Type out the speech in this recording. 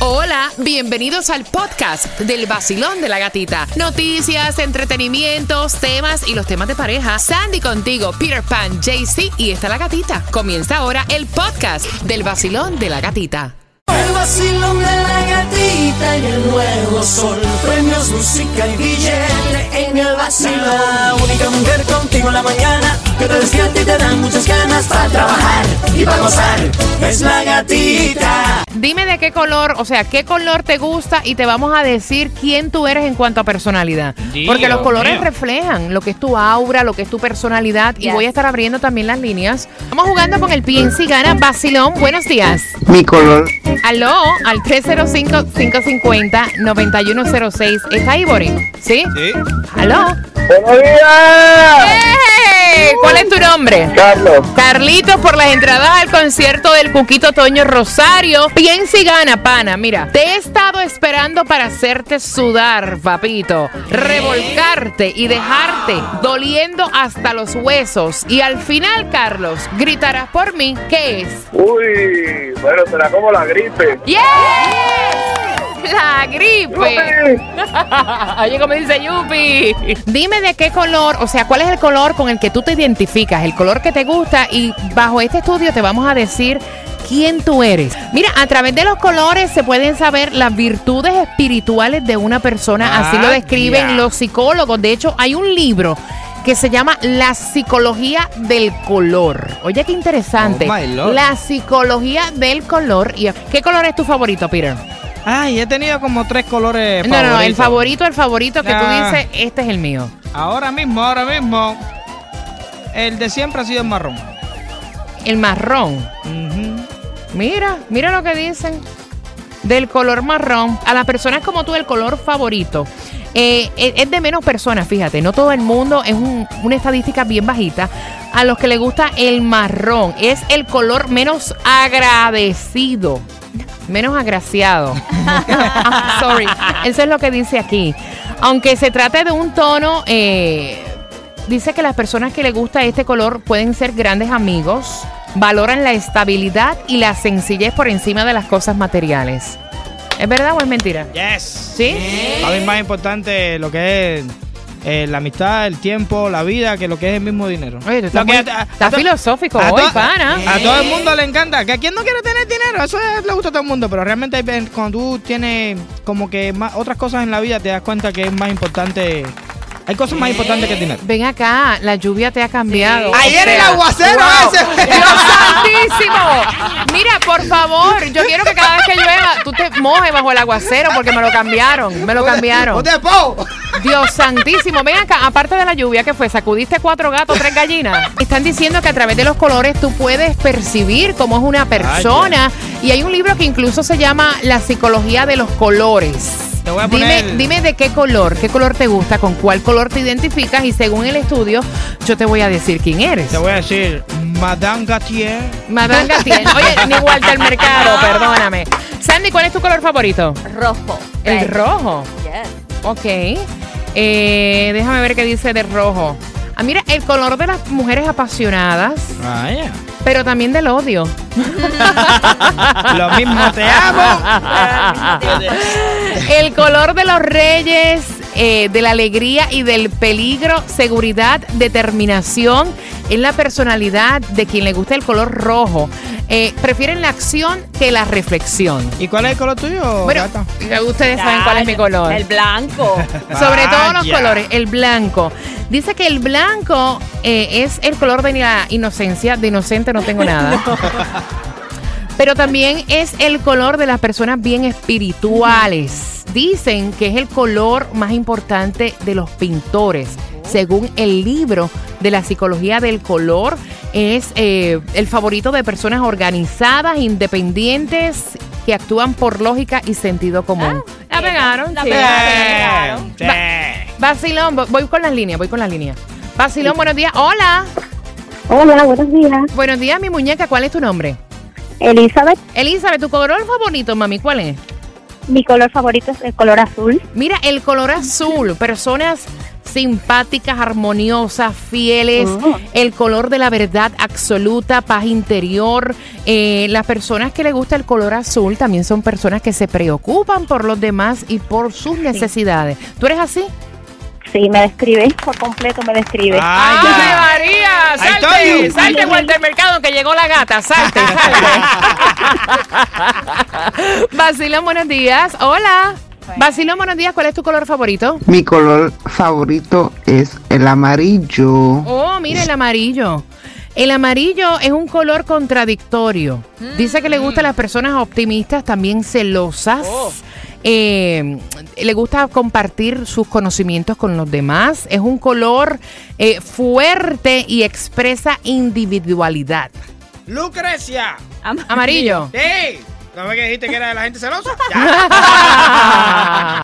Hola, bienvenidos al podcast del vacilón de la gatita. Noticias, entretenimientos, temas y los temas de pareja. Sandy contigo, Peter Pan, JC y está la gatita. Comienza ahora el podcast del vacilón de la gatita. El vacilón de la gatita y el nuevo sol. Premios, música y billete en el vacilón. Única mujer contigo en la mañana que te despierta y te dan muchas ganas para trabajar y para gozar. Es la gatita. Dime de qué color, o sea, qué color te gusta y te vamos a decir quién tú eres en cuanto a personalidad. Dios Porque los colores mío. reflejan lo que es tu aura, lo que es tu personalidad. Y voy a estar abriendo también las líneas. Vamos jugando con el PNC Gana Vacilón. Buenos días. Mi color, Aló, al 305-550-9106. ¿Está Ivory? ¿Sí? Sí. Aló. ¡Buenos días! ¡Ey! ¿Cuál es tu nombre? Carlos, Carlitos por las entradas al concierto del Cuquito Toño Rosario. Piensa y gana, pana. Mira, te he estado esperando para hacerte sudar, papito. Revolcarte y dejarte doliendo hasta los huesos. Y al final, Carlos, gritarás por mí. ¿Qué es? uy, bueno, será como la gripe. ¡Yes! La gripe. Oye, como dice Yupi. Dime de qué color, o sea, cuál es el color con el que tú te identificas, el color que te gusta y bajo este estudio te vamos a decir quién tú eres. Mira, a través de los colores se pueden saber las virtudes espirituales de una persona, así lo Ah, describen los psicólogos. De hecho, hay un libro que se llama La psicología del color. Oye, qué interesante. Oh. La psicología del color. ¿Y qué color es tu favorito, Peter? Ay, he tenido como tres colores No, no, no, el favorito, el favorito que tú Ah. dices, este es el mío. Ahora mismo, ahora mismo, el de siempre ha sido el marrón. El marrón. Mira, mira lo que dicen. Del color marrón. A las personas como tú, el color favorito. eh, es es de menos personas, fíjate. No todo el mundo es un- una estadística bien bajita. A los que le gusta el marrón. Es el color menos agradecido. Menos agraciado. Ah, Sorry. Eso es lo que dice aquí. Aunque se trate de un tono. eh, Dice que las personas que le gusta este color pueden ser grandes amigos, valoran la estabilidad y la sencillez por encima de las cosas materiales. ¿Es verdad o es mentira? Yes. ¿Sí? Para mí es más importante lo que es eh, la amistad, el tiempo, la vida, que lo que es el mismo dinero. Oye, que- a- a to- filosófico a hoy, pana. A todo el mundo le encanta. Que a quien no quiere tener dinero, eso es- le gusta a todo el mundo. Pero realmente cuando tú tienes como que más, otras cosas en la vida, te das cuenta que es más importante. Hay cosas más importantes que el dinero. Ven acá, la lluvia te ha cambiado. Ayer O el aguacero wow. ese. ¡Dios santísimo! Mira, por favor, yo quiero que cada vez que llueva tú te mojes bajo el aguacero porque me lo cambiaron, me lo cambiaron. Dios santísimo, ven acá, aparte de la lluvia que fue, sacudiste cuatro gatos, tres gallinas. Están diciendo que a través de los colores tú puedes percibir cómo es una persona. Y hay un libro que incluso se llama La psicología de los colores. Te voy a Dime, poner- dime de qué color, qué color te gusta, con cuál color te identificas y según el estudio yo te voy a decir quién eres. Te voy a decir, Madame Gatier. Madame Gatier. Oye, ni Walter Mercado, perdóname. Sandy, ¿cuál es tu color favorito? Rojo. El rojo. Yes. Ok. Eh, déjame ver qué dice de rojo. Ah, mira, el color de las mujeres apasionadas, Vaya. pero también del odio. Lo mismo te amo. El color de los reyes, eh, de la alegría y del peligro, seguridad, determinación, es la personalidad de quien le gusta el color rojo. Eh, prefieren la acción que la reflexión. ¿Y cuál es el color tuyo, Bueno, gata? ustedes saben cuál es mi color. El blanco. Sobre todos los colores, el blanco. Dice que el blanco eh, es el color de la inocencia. De inocente no tengo nada. Pero también es el color de las personas bien espirituales. Dicen que es el color más importante de los pintores. Según el libro de la psicología del color, es eh, el favorito de personas organizadas, independientes, que actúan por lógica y sentido común. la pegaron, La sí. pegaron. Sí. Voy- voy con las líneas, voy con las líneas. Basilón, buenos días. Hola. Hola, buenos días. Buenos días, mi muñeca. ¿Cuál es tu nombre? Elizabeth, Elizabeth, ¿tu color favorito, mami? ¿Cuál es? mi color favorito es el color azul. Mira, el color azul. Personas simpáticas, armoniosas, fieles, Oh. el color de la verdad absoluta, paz interior. Eh, las personas que les gusta el color azul también son personas que se preocupan por los demás y por sus necesidades. ¿Tú eres así? Sí, me describe, por completo me describe. Ay, ¡Ave ya. María! ¡Salte! ¡Salte, Walter Mercado, que llegó la gata! ¡Salte, salte! Buenos días. Hola. Basilón, buenos días. ¿Cuál es tu color favorito? Mi color favorito es el amarillo. Oh, mira el amarillo. El amarillo es un color contradictorio. Dice que le gusta a las personas optimistas, también celosas. Eh, le gusta compartir sus conocimientos con los demás. Es un color eh, fuerte y expresa individualidad. Lucrecia. Amarillo. Sí. ¿No que dijiste que era de la gente celosa? Ya.